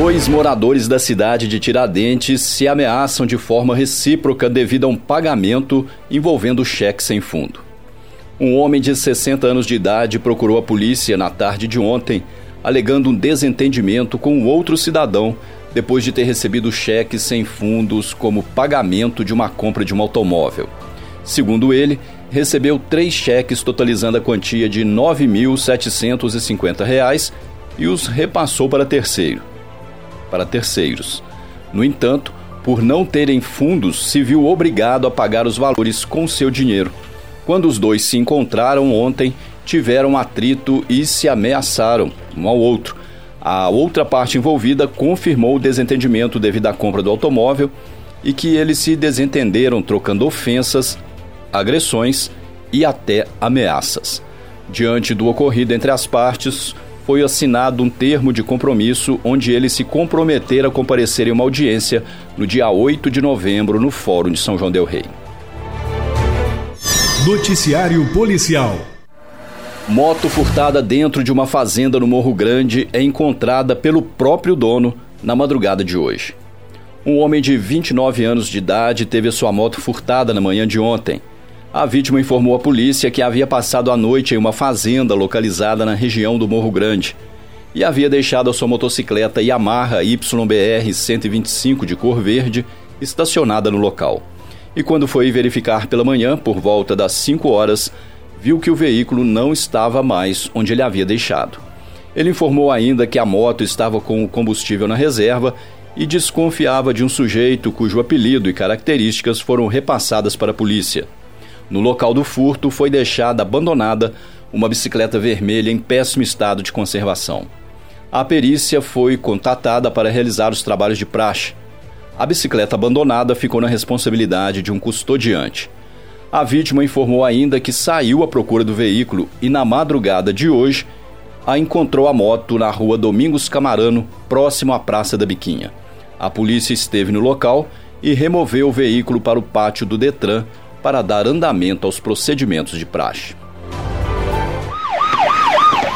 Dois moradores da cidade de Tiradentes se ameaçam de forma recíproca devido a um pagamento envolvendo cheque sem fundo. Um homem de 60 anos de idade procurou a polícia na tarde de ontem, alegando um desentendimento com outro cidadão depois de ter recebido cheques sem fundos como pagamento de uma compra de um automóvel. Segundo ele, recebeu três cheques totalizando a quantia de R$ 9.750 e os repassou para terceiro para terceiros. No entanto, por não terem fundos, se viu obrigado a pagar os valores com seu dinheiro. Quando os dois se encontraram ontem, tiveram atrito e se ameaçaram um ao outro. A outra parte envolvida confirmou o desentendimento devido à compra do automóvel e que eles se desentenderam trocando ofensas, agressões e até ameaças. Diante do ocorrido entre as partes, foi assinado um termo de compromisso onde ele se comprometeram a comparecer em uma audiência no dia 8 de novembro no Fórum de São João Del Rei. Noticiário Policial. Moto furtada dentro de uma fazenda no Morro Grande é encontrada pelo próprio dono na madrugada de hoje. Um homem de 29 anos de idade teve sua moto furtada na manhã de ontem. A vítima informou à polícia que havia passado a noite em uma fazenda localizada na região do Morro Grande e havia deixado a sua motocicleta Yamaha YBR 125 de cor verde estacionada no local. E quando foi verificar pela manhã, por volta das 5 horas, viu que o veículo não estava mais onde ele havia deixado. Ele informou ainda que a moto estava com o combustível na reserva e desconfiava de um sujeito cujo apelido e características foram repassadas para a polícia. No local do furto foi deixada abandonada uma bicicleta vermelha em péssimo estado de conservação. A perícia foi contatada para realizar os trabalhos de praxe. A bicicleta abandonada ficou na responsabilidade de um custodiante. A vítima informou ainda que saiu à procura do veículo e, na madrugada de hoje, a encontrou a moto na rua Domingos Camarano, próximo à Praça da Biquinha. A polícia esteve no local e removeu o veículo para o pátio do Detran para dar andamento aos procedimentos de praxe.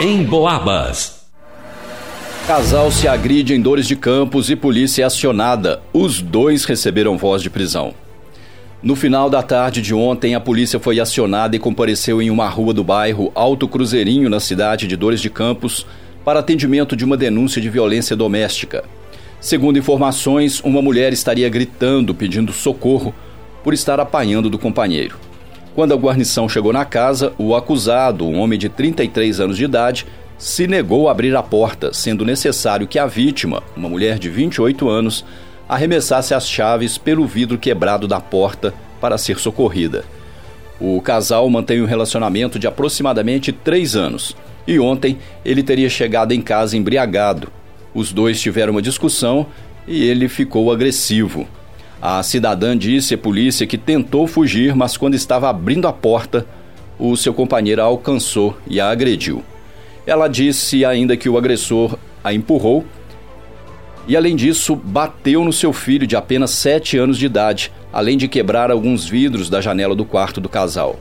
Em Boabas. Casal se agride em Dores de Campos e polícia é acionada. Os dois receberam voz de prisão. No final da tarde de ontem, a polícia foi acionada e compareceu em uma rua do bairro Alto Cruzeirinho, na cidade de Dores de Campos, para atendimento de uma denúncia de violência doméstica. Segundo informações, uma mulher estaria gritando, pedindo socorro por estar apanhando do companheiro. Quando a guarnição chegou na casa, o acusado, um homem de 33 anos de idade, se negou a abrir a porta, sendo necessário que a vítima, uma mulher de 28 anos, arremessasse as chaves pelo vidro quebrado da porta para ser socorrida. O casal mantém um relacionamento de aproximadamente três anos e ontem ele teria chegado em casa embriagado. Os dois tiveram uma discussão e ele ficou agressivo. A cidadã disse à polícia que tentou fugir, mas quando estava abrindo a porta, o seu companheiro a alcançou e a agrediu. Ela disse ainda que o agressor a empurrou e, além disso, bateu no seu filho de apenas 7 anos de idade, além de quebrar alguns vidros da janela do quarto do casal.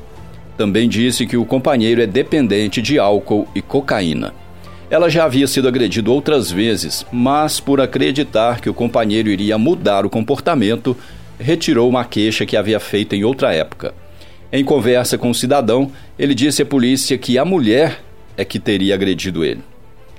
Também disse que o companheiro é dependente de álcool e cocaína. Ela já havia sido agredida outras vezes, mas por acreditar que o companheiro iria mudar o comportamento, retirou uma queixa que havia feito em outra época. Em conversa com o cidadão, ele disse à polícia que a mulher é que teria agredido ele.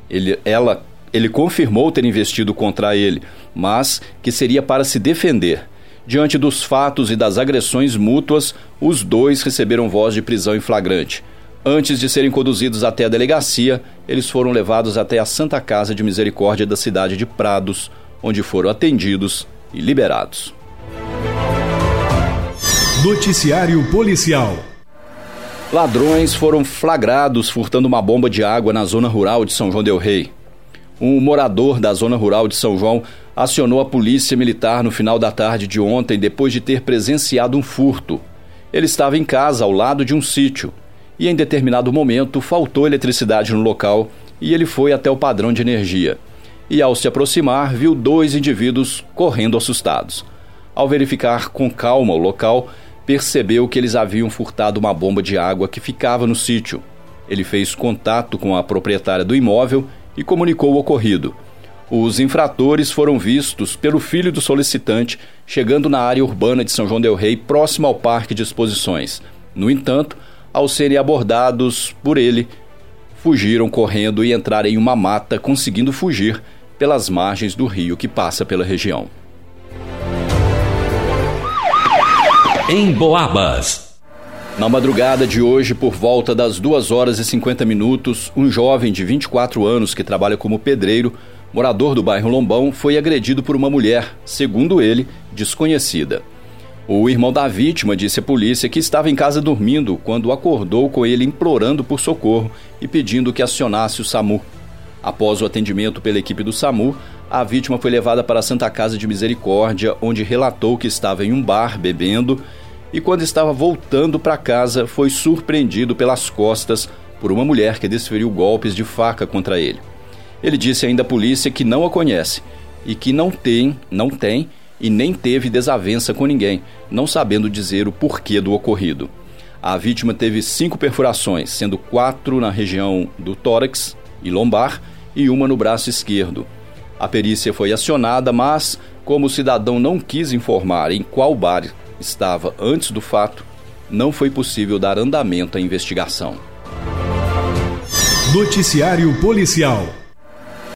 Ele, ela, ele confirmou ter investido contra ele, mas que seria para se defender. Diante dos fatos e das agressões mútuas, os dois receberam voz de prisão em flagrante. Antes de serem conduzidos até a delegacia, eles foram levados até a Santa Casa de Misericórdia da cidade de Prados, onde foram atendidos e liberados. Noticiário Policial Ladrões foram flagrados furtando uma bomba de água na zona rural de São João Del Rei. Um morador da zona rural de São João acionou a polícia militar no final da tarde de ontem depois de ter presenciado um furto. Ele estava em casa ao lado de um sítio e em determinado momento faltou eletricidade no local e ele foi até o padrão de energia. E ao se aproximar, viu dois indivíduos correndo assustados. Ao verificar com calma o local, percebeu que eles haviam furtado uma bomba de água que ficava no sítio. Ele fez contato com a proprietária do imóvel e comunicou o ocorrido. Os infratores foram vistos pelo filho do solicitante chegando na área urbana de São João del Rei, próximo ao Parque de Exposições. No entanto, ao serem abordados por ele, fugiram correndo e entraram em uma mata, conseguindo fugir pelas margens do rio que passa pela região. Em Boabas. Na madrugada de hoje, por volta das 2 horas e 50 minutos, um jovem de 24 anos que trabalha como pedreiro morador do bairro Lombão, foi agredido por uma mulher, segundo ele, desconhecida. O irmão da vítima disse à polícia que estava em casa dormindo quando acordou com ele implorando por socorro e pedindo que acionasse o SAMU. Após o atendimento pela equipe do SAMU, a vítima foi levada para a Santa Casa de Misericórdia, onde relatou que estava em um bar bebendo e, quando estava voltando para casa, foi surpreendido pelas costas por uma mulher que desferiu golpes de faca contra ele. Ele disse ainda à polícia que não a conhece e que não tem, não tem e nem teve desavença com ninguém, não sabendo dizer o porquê do ocorrido. A vítima teve cinco perfurações, sendo quatro na região do tórax e lombar e uma no braço esquerdo. A perícia foi acionada, mas, como o cidadão não quis informar em qual bar estava antes do fato, não foi possível dar andamento à investigação. Noticiário Policial